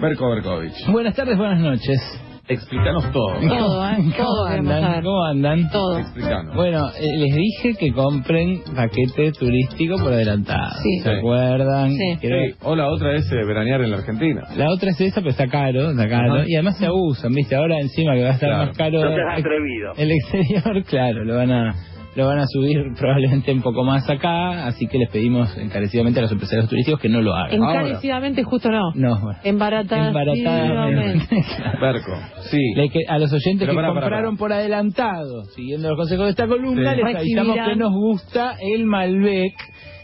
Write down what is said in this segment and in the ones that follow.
Berko Berkovich. Buenas tardes, buenas noches. Explícanos todo. Todo, ¿eh? ¿Cómo Todo andan? saber. ¿Cómo andan? Todo. Explícanos. Bueno, eh, les dije que compren paquete turístico por adelantado. Sí. ¿Se Sí. acuerdan? Sí. Creo- Sí, O la otra es eh, veranear en la Argentina. La otra es esa, pero está caro, está caro. Ajá. Y además se abusan, ¿viste? Ahora encima que va a estar Claro. más caro No seas atrevido. el exterior, claro, lo van a lo van a subir probablemente un poco más acá, así que les pedimos encarecidamente a los empresarios turísticos que no lo hagan. Ahora- Encarecidamente justo no. no, bueno. Embaratadamente. Embaratadamente. Berko, sí. Le que- a los oyentes Pero que compraron por adelantado, siguiendo los consejos de esta columna, Sí. les avisamos que nos gusta el Malbec,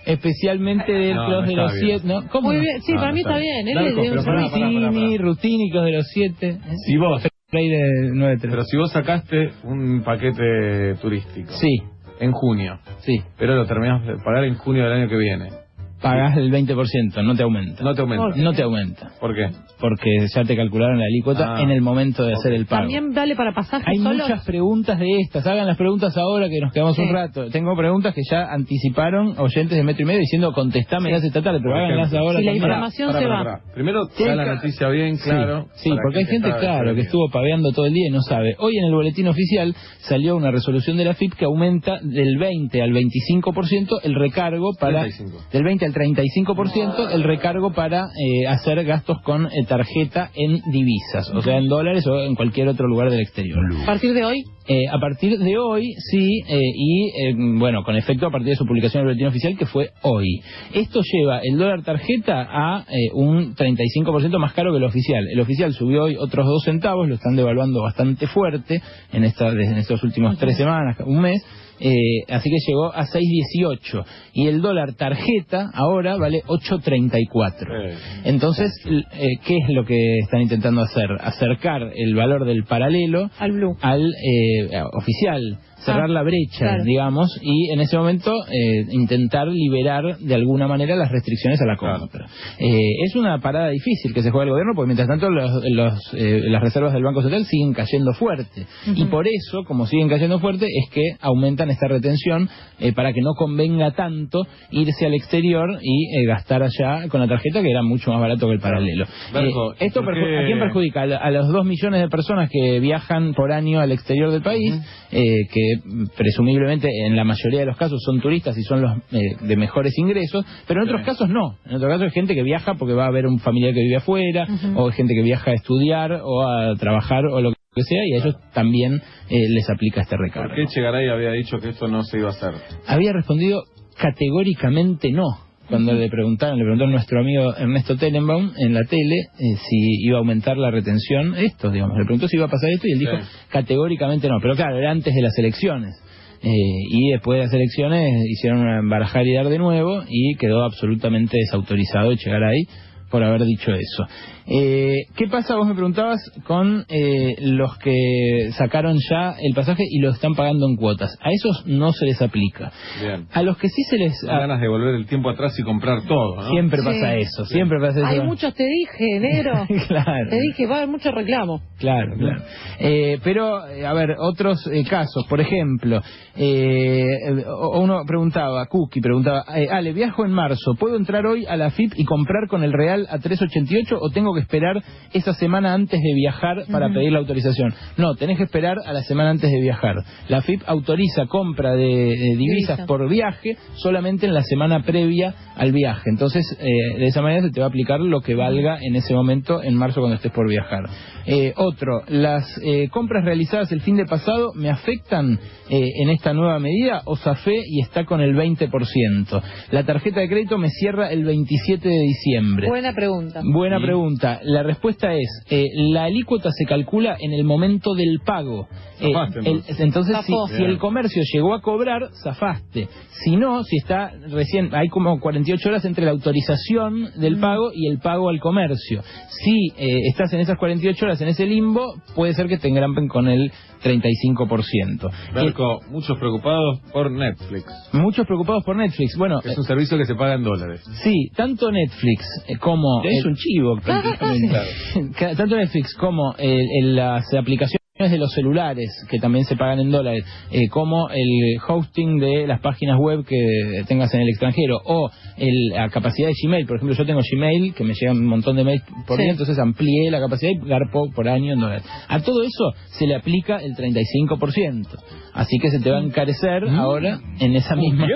especialmente de No, los no de los bien. siete. ¿no? ¿Cómo Muy bien, sí, No, para no mí está bien. bien. Él Narco, es de Rutini, pará. rutínicos de los siete. Si vos, Freire 93. pero si vos sacaste un paquete turístico Sí, en junio, sí. pero lo terminás de pagar en junio del año que viene, Pagás el 20%, no te aumenta. no te aumenta. No te aumenta, ¿Por qué? porque ya te calcularon la alícuota Ah, en el momento de hacer el pago. También vale para pasajes Hay solos. muchas preguntas de estas. Hagan las preguntas ahora que nos quedamos Sí. un rato. Tengo preguntas que ya anticiparon oyentes de metro y medio diciendo contestame las esta tarde, pero háganlas ahora. Si la información Pará, se pará, va. pará. Primero, Sí, da la noticia bien claro. Sí, sí, para porque hay que gente, claro, que estuvo paveando todo el día y no sabe. Hoy en el boletín oficial salió una resolución de la FIP que aumenta del 20 al 25% el recargo para 35. del 20 al 35% el recargo para eh, hacer gastos con eh, tarjeta en divisas, o sea, en dólares o en cualquier otro lugar del exterior. A partir de hoy, Eh, a partir de hoy, sí, eh, y eh, bueno, con efecto a partir de su publicación en el boletín oficial, que fue hoy. Esto lleva el dólar tarjeta a un 35% más caro que el oficial. El oficial subió hoy otros dos centavos, lo están devaluando bastante fuerte en, esta, en estos últimos tres semanas, un mes. Eh, así que llegó a 6.18 y el dólar tarjeta ahora vale 8.34. Eh, Entonces, eh, ¿qué es lo que están intentando hacer? Acercar el valor del paralelo al blue. al eh, oficial, cerrar Ah, la brecha, claro. digamos, y en ese momento eh, intentar liberar de alguna manera las restricciones a la Claro. compra. Eh, es una parada difícil que se juega el gobierno porque mientras tanto los, los, eh, las reservas del Banco Central siguen cayendo fuerte. Y por eso, como siguen cayendo fuerte, es que aumentan esta retención eh, para que no convenga tanto irse al exterior y eh, gastar allá con la tarjeta que era mucho más barato que el paralelo. Berco, Eh, ¿Esto a quién perjudica? A, los dos millones de personas que viajan por año al exterior del país, eh, que mm, presumiblemente en la mayoría de los casos son turistas y son los eh, de mejores ingresos, pero en otros Sí. casos no. En otros casos hay gente que viaja porque va a ver un familiar que vive afuera, o hay gente que viaja a estudiar o a trabajar o lo que sea, y a ellos también eh, les aplica este recargo. ¿Por qué Chegaray había dicho que esto no se iba a hacer? Había respondido categóricamente no. Cuando le preguntaron, le preguntó a nuestro amigo Ernesto Tenenbaum en la tele eh, si iba a aumentar la retención, esto, digamos, le preguntó si iba a pasar esto y él dijo Sí. categóricamente no. Pero claro, era antes de las elecciones. Eh, y después de las elecciones hicieron una embarajar y dar de nuevo y quedó absolutamente desautorizado Echegaray por haber dicho eso. Eh, ¿Qué pasa, vos me preguntabas, con eh, los que sacaron ya el pasaje y lo están pagando en cuotas? A esos no se les aplica. Bien. A los que sí se les... Dan ganas de volver el tiempo atrás y comprar todo, ¿no? Siempre Sí. pasa eso, siempre pasa eso. Hay muchos, te dije, negro. claro. Te dije, va a haber mucho reclamo. Claro, claro. Eh, pero, eh, a ver, otros eh, casos, por ejemplo, eh, uno preguntaba, Cookie preguntaba, eh, Ale, viajo en marzo, ¿puedo entrar hoy a la FIP y comprar con el Real a 3.88 o tengo que esperar esa semana antes de viajar para pedir la autorización? No, tenés que esperar a la semana antes de viajar. La FIP autoriza compra de, divisas Divisa. por viaje solamente en la semana previa al viaje. Entonces, eh, de esa manera se te va a aplicar lo que valga en ese momento, en marzo, cuando estés por viajar. Eh, otro, las eh, compras realizadas el fin de pasado me afectan eh, en esta nueva medida o zafé y está con el 20%. La tarjeta de crédito me cierra el 27 de diciembre. Buena pregunta. Buena Sí. pregunta. La respuesta es, eh, la alícuota se calcula en el momento del pago. Eh, el- entonces. entonces, si, si el comercio llegó a cobrar, zafaste. Si no, si está recién, hay como 48 horas entre la autorización del pago y el pago al comercio. Si eh, estás en esas 48 horas en ese limbo, puede ser que te engrampen con el 35%. Berco, muchos preocupados por Netflix. Eh, muchos preocupados por Netflix. Bueno, Es un servicio que se paga en dólares. Sí, tanto Netflix eh, como... Es el- un chivo, prácticamente. Ca- tanto Netflix como el- el- las aplicaciones de los celulares que también se pagan en dólares, eh, como el hosting de las páginas web que tengas en el extranjero o el- la capacidad de Gmail. Por ejemplo, yo tengo Gmail que me llegan un montón de mails por Sí. día, entonces amplié la capacidad y garpo por año en dólares. A todo eso se le aplica el 35%. Así que se te va a encarecer ahora en esa misma...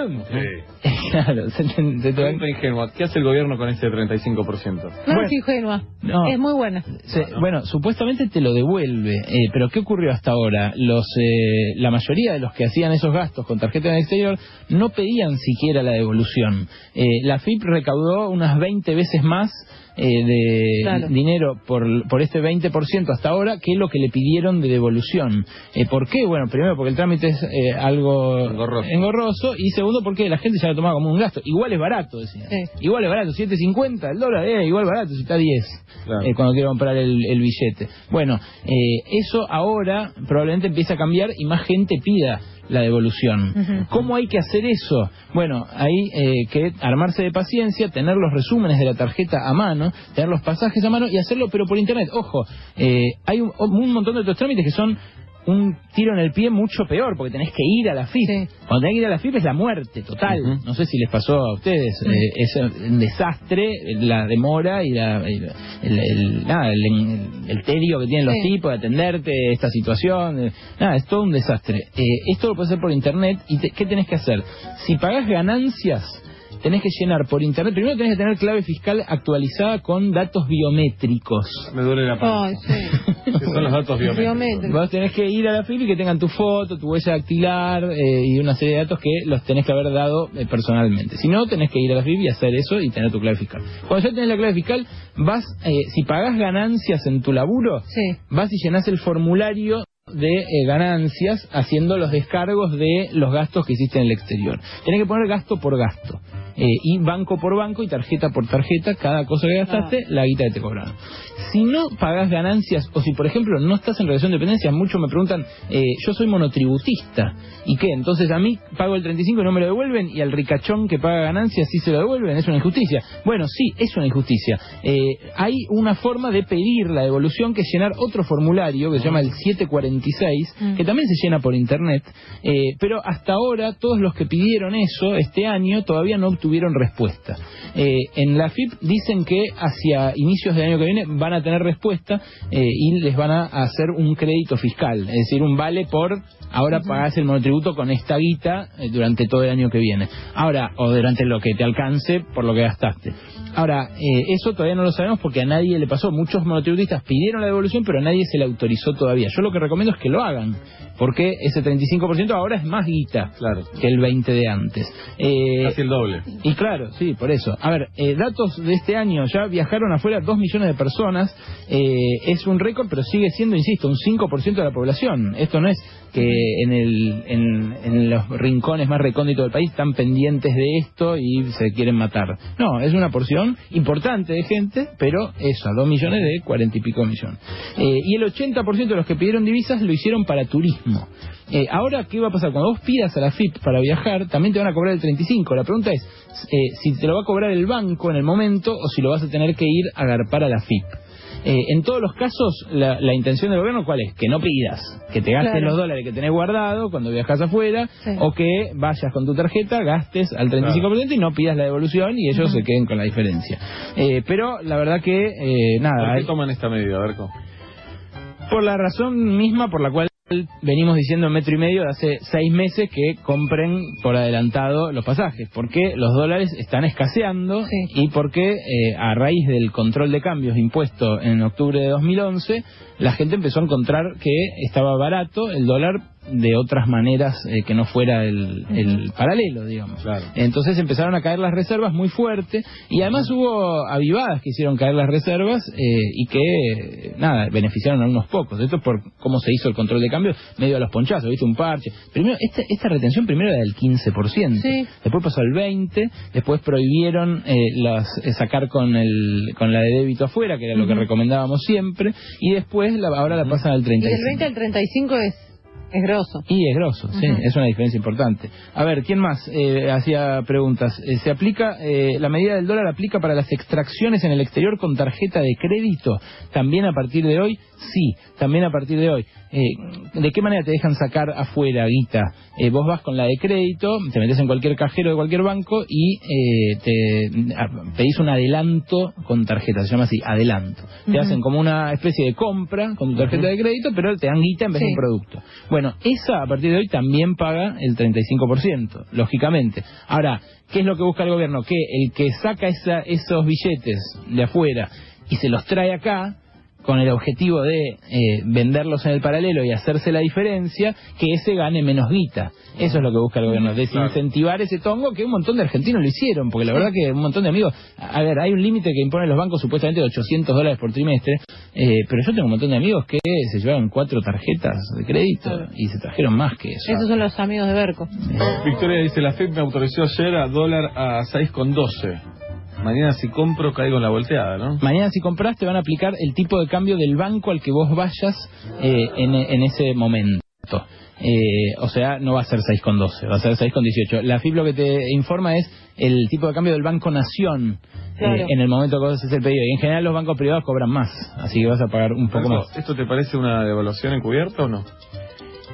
claro, se te, se te va Pregunta ingenua, ¿qué hace el gobierno con ese 35%? No Bueno. es ingenua. No. Es muy buena. Se- Bueno, supuestamente te lo devuelve, eh, pero ¿qué ocurrió hasta ahora? Los, eh, la mayoría de los que hacían esos gastos con tarjeta en el exterior no pedían siquiera la devolución. Eh, la FIP recaudó unas 20 veces más eh, de Claro. dinero por, por este 20% hasta ahora que lo que le pidieron de devolución. Eh, ¿Por qué? Bueno, primero porque el trámite es eh, algo Engorroso. engorroso y segundo porque la gente ya lo tomaba como un gasto. Igual es barato, decían. Sí. Igual es barato, 7.50 el dólar, eh, igual barato, si está 10 Claro. eh, cuando quiero comprar el, el billete. Bueno, eh, eso ahora probablemente empieza a cambiar y más gente pida la devolución. ¿Cómo hay que hacer eso? Bueno, hay eh, que armarse de paciencia, tener los resúmenes de la tarjeta a mano, tener los pasajes a mano y hacerlo pero por internet. Ojo, eh, hay un, un montón de otros trámites que son un tiro en el pie mucho peor, porque tenés que ir a la FIP. Sí. Cuando tenés que ir a la FIP es la muerte total. No sé si les pasó a ustedes. eh, es un desastre la demora y la, el, el- nada, el, el tedio que tienen los Sí. tipos de atenderte, esta situación. eh, nada, es todo un desastre. Eh, esto lo puedes hacer por internet. ¿Y te- qué tenés que hacer? Si pagás ganancias, tenés que llenar por internet. Primero tenés que tener clave fiscal actualizada con datos biométricos. Me duele la Ay, panza. sí. ¿Qué son los datos biométricos? Biométrico. Vos tenés que ir a la FIP y que tengan tu foto, tu huella dactilar eh, y una serie de datos que los tenés que haber dado eh, personalmente. Si no, tenés que ir a la FIP y hacer eso y tener tu clave fiscal. Cuando ya tenés la clave fiscal, vas, eh, si pagás ganancias en tu laburo, Sí. vas y llenás el formulario de eh, ganancias haciendo los descargos de los gastos que hiciste en el exterior. Tenés que poner gasto por gasto. eh, y banco por banco y tarjeta por tarjeta, cada cosa que gastaste, la guita que te cobraron. Si no pagás ganancias, o si por ejemplo no estás en relación de dependencia, muchos me preguntan, eh, yo soy monotributista, ¿y qué? Entonces a mí pago el 35 y no me lo devuelven, y al ricachón que paga ganancias sí se lo devuelven, es una injusticia. Bueno, sí, es una injusticia. Eh, hay una forma de pedir la devolución que es llenar otro formulario que se llama el 746, Mm. que también se llena por internet, eh, pero hasta ahora todos los que pidieron eso este año todavía no obtuvieron respuesta. Eh, en la FIP dicen que hacia inicios del año que viene van a tener respuesta eh, y les van a hacer un crédito fiscal, es decir, un vale por ahora pagás el monotributo con esta guita eh, durante todo el año que viene. Ahora, o durante lo que te alcance por lo que gastaste. Ahora, eh, eso todavía no lo sabemos porque a nadie le pasó. Muchos monotributistas pidieron la devolución, pero a nadie se la autorizó todavía. Yo lo que recomiendo es que lo hagan, porque ese 35% ahora es más guita Claro. que el 20 de antes. Eh, Casi el doble. y claro, sí, por eso. A ver, datos de este año, ya viajaron afuera 2 millones de personas, eh, es un récord, pero sigue siendo, insisto, un 5% de la población. Esto no es que en, el, en, los rincones más recónditos del país están pendientes de esto y se quieren matar. No, es una porción importante de gente, pero eso, a 2 millones de 40 y pico millones. Eh, y el 80% de los que pidieron divisas lo hicieron para turismo. Eh, ahora, ¿qué va a pasar? Cuando vos pidas a la FIP para viajar, también te van a cobrar el 35. La pregunta es eh, si te lo va a cobrar el banco en el momento o si lo vas a tener que ir a agarpar a la FIP. Eh, en todos los casos, la, la intención del gobierno, ¿cuál es? Que no pidas, que te gastes Claro. los dólares que tenés guardado cuando viajas afuera, Sí. o que vayas con tu tarjeta, gastes al 35% y no pidas la devolución y ellos se queden con la diferencia. Eh, pero la verdad que, eh, nada, ¿Por qué hay- toman esta medida, Berco? por la razón misma por la cual venimos diciendo en metro y medio de hace seis meses que compren por adelantado los pasajes, porque los dólares están escaseando Sí. y porque eh, a raíz del control de cambios impuesto en octubre de 2011, la gente empezó a encontrar que estaba barato el dólar de otras maneras eh, que no fuera el, el paralelo, digamos. Claro. Entonces empezaron a caer las reservas muy fuerte y además hubo avivadas que hicieron caer las reservas eh, y que, nada, beneficiaron a unos pocos. Esto es por cómo se hizo el control de cambio medio a los ponchazos, ¿viste? Un parche. Primero, esta, esta retención primero era del 15%, Sí. después pasó al 20%, después prohibieron eh, las, eh, sacar con, el, con la de débito afuera, que era lo que recomendábamos siempre, y después la- ahora la pasan al Y del 35%. 20 al 35 es Es grosso. Y es grosso, sí, es una diferencia importante. A ver, ¿quién más eh, hacía preguntas? Eh, ¿Se aplica, eh, la medida del dólar aplica para las extracciones en el exterior con tarjeta de crédito? ¿También a partir de hoy? Sí, también a partir de hoy. Eh, ¿De qué manera te dejan sacar afuera, guita? Eh, vos vas con la de crédito, te metes en cualquier cajero de cualquier banco y eh, te a- pedís un adelanto con tarjeta, se llama así, adelanto. Te hacen como una especie de compra con tu tarjeta de crédito, pero te dan guita en vez de un producto. Bueno, esa a partir de hoy también paga el 35%, lógicamente. Ahora, ¿qué es lo que busca el gobierno? Que el que saca esa- esos billetes de afuera y se los trae acá, con el objetivo de eh, venderlos en el paralelo y hacerse la diferencia, que ese gane menos guita. Eso es lo que busca el gobierno, desincentivar ese tongo que un montón de argentinos lo hicieron, porque la verdad que un montón de amigos, a ver, hay un límite que imponen los bancos supuestamente de 800 dólares por trimestre, eh, pero yo tengo un montón de amigos que se llevaron cuatro tarjetas de crédito y se trajeron más que eso. Esos son los amigos de Berco. Victoria dice, la FED me autorizó ayer a dólar a 6,12. Mañana si compro caigo en la volteada, ¿no? Mañana si compras te van a aplicar el tipo de cambio del banco al que vos vayas eh, en, en ese momento. Eh, o sea, no va a ser 6,12, va a ser 6,18. La FIP lo que te informa es el tipo de cambio del Banco Nación eh, en el momento que vos haces el pedido. Y en general los bancos privados cobran más, así que vas a pagar un poco más. ¿Esto te parece una devaluación encubierta o no?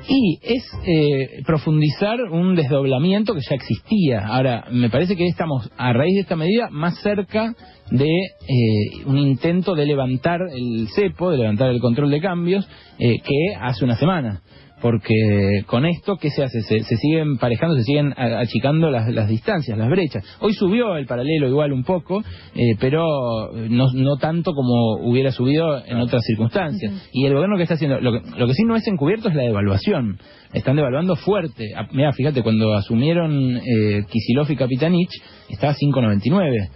Y es eh, profundizar un desdoblamiento que ya existía. Ahora, me parece que estamos, a raíz de esta medida, más cerca de eh, un intento de levantar el cepo, de levantar el control de cambios, eh, que hace una semana. Porque con esto, ¿qué se hace? Se, se siguen parejando, se siguen achicando las, las distancias, las brechas. Hoy subió el paralelo igual un poco, eh, pero no, no tanto como hubiera subido en otras circunstancias. Y el gobierno que está haciendo, lo que, lo que sí no es encubierto es la devaluación. Están devaluando fuerte. Ah, Mira, fíjate, cuando asumieron eh, Kisilov y Kapitanich, estaba 5.99.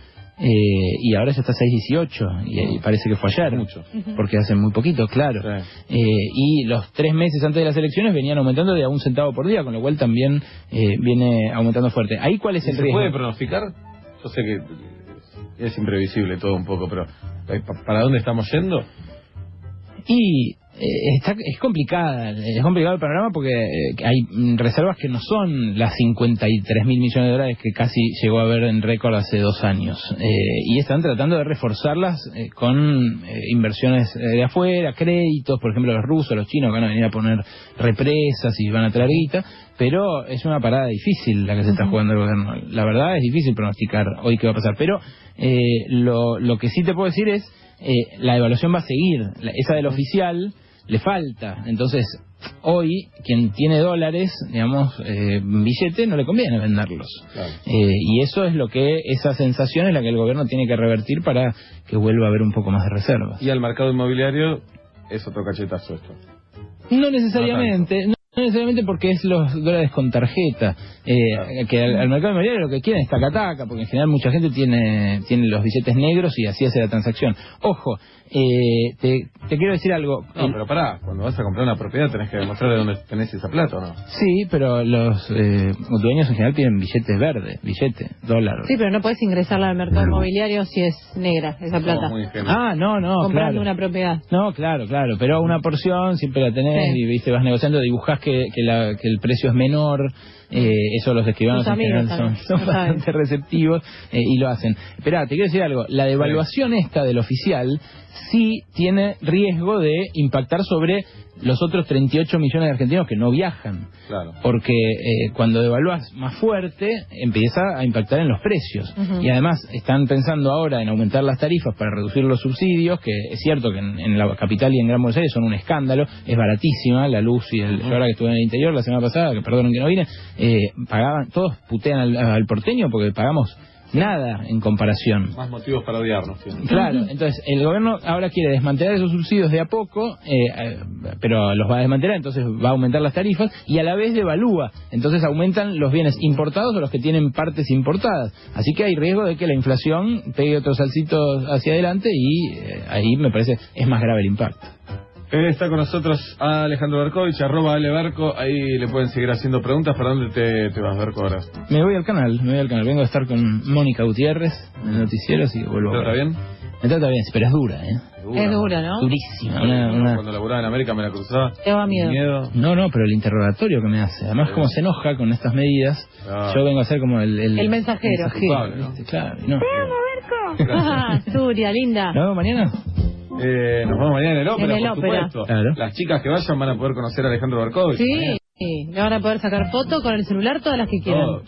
Eh, y ahora ya está 6.18 y, y parece que fue ayer Mucho. porque hace muy poquito, claro. Sí. Eh, y los tres meses antes de las elecciones venían aumentando de a un centavo por día, con lo cual también eh, viene aumentando fuerte. ¿Ahí cuál es ¿Y el ¿Se riesgo? puede pronosticar? Yo sé que es imprevisible todo un poco, pero eh, ¿pa- ¿para dónde estamos yendo? Y está, es complicada, es complicado el panorama porque eh, hay reservas que no son las 53 mil millones de dólares que casi llegó a haber en récord hace dos años. Eh, y están tratando de reforzarlas eh, con eh, inversiones eh, de afuera, créditos, por ejemplo los rusos, los chinos van a venir a poner represas y van a traer guita, pero es una parada difícil la que se está jugando el gobierno. La verdad es difícil pronosticar hoy qué va a pasar, pero eh, lo, lo que sí te puedo decir es eh, la evaluación va a seguir. La- esa del oficial le falta. Entonces, hoy, quien tiene dólares, digamos, eh, billete, no le conviene venderlos. Claro. Eh, y eso es lo que, esa sensación es la que el gobierno tiene que revertir para que vuelva a haber un poco más de reservas. Y al mercado inmobiliario es otro cachetazo esto. No necesariamente, no necesariamente porque es los dólares con tarjeta, eh, que al, al mercado inmobiliario lo que quieren es taca-taca, porque en general mucha gente tiene, tiene los billetes negros y así hace la transacción. Ojo, eh, te, te quiero decir algo. No, El- pero pará, cuando vas a comprar una propiedad tenés que demostrar de dónde tenés esa plata, ¿o no? Sí, pero los eh, dueños en general piden billetes verdes, billete, dólar. Sí, pero no puedes ingresarla al mercado inmobiliario si es negra esa plata. Muy. Ah, no, no, comprando claro. una propiedad. No, claro, claro, pero una porción siempre la tenés Sí. y viste vas negociando, dibujás que, que, la- que el precio es menor, eh, eso los escribanos en general son, bastante receptivos eh, y lo hacen. Esperá, te quiero decir algo, la devaluación esta del oficial sí tiene riesgo de impactar sobre los otros 38 millones de argentinos que no viajan. Claro. Porque eh, cuando devalúas más fuerte, empieza a impactar en los precios. Y además están pensando ahora en aumentar las tarifas para reducir los subsidios, que es cierto que en, en la capital y en Gran Buenos Aires son un escándalo, es baratísima la luz y el... Yo ahora que estuve en el interior la semana pasada, que perdonen que no vine, eh, pagaban, todos putean al, al porteño porque pagamos nada en comparación. Más motivos para odiarnos. Claro, entonces el gobierno ahora quiere desmantelar esos subsidios de a poco, eh, eh, pero los va a desmantelar, entonces va a aumentar las tarifas y a la vez devalúa, entonces aumentan los bienes importados o los que tienen partes importadas. Así que hay riesgo de que la inflación pegue otros salsitos hacia adelante y eh, ahí me parece es más grave el impacto. Está con nosotros Alejandro Berkovich, arroba Ale Berco, ahí le pueden seguir haciendo preguntas. ¿Para dónde te, te vas, Berco, ahora? Me voy al canal, me voy al canal, vengo a estar con Mónica Gutiérrez en el noticiero, así que vuelvo. ¿Todo está ahora. bien? Me trata bien, pero es dura, ¿eh? Es dura, ¿no? Durísima. Una, una- Cuando laburaba en América me la cruzaba. Te da miedo. No, no, pero el interrogatorio que me hace. Además, como se enoja con estas medidas, Ah. yo vengo a ser como el... El, El mensajero. Culpable, ¿no? Claro, no. Ah, Suria, linda. ¿No, mañana? Eh, nos vemos mañana en el ópera, En el por ópera. supuesto. Claro. Las chicas que vayan van a poder conocer a Alejandro Barkovich. Sí, sí. Le van a poder sacar foto con el celular todas las que quieran. Todo.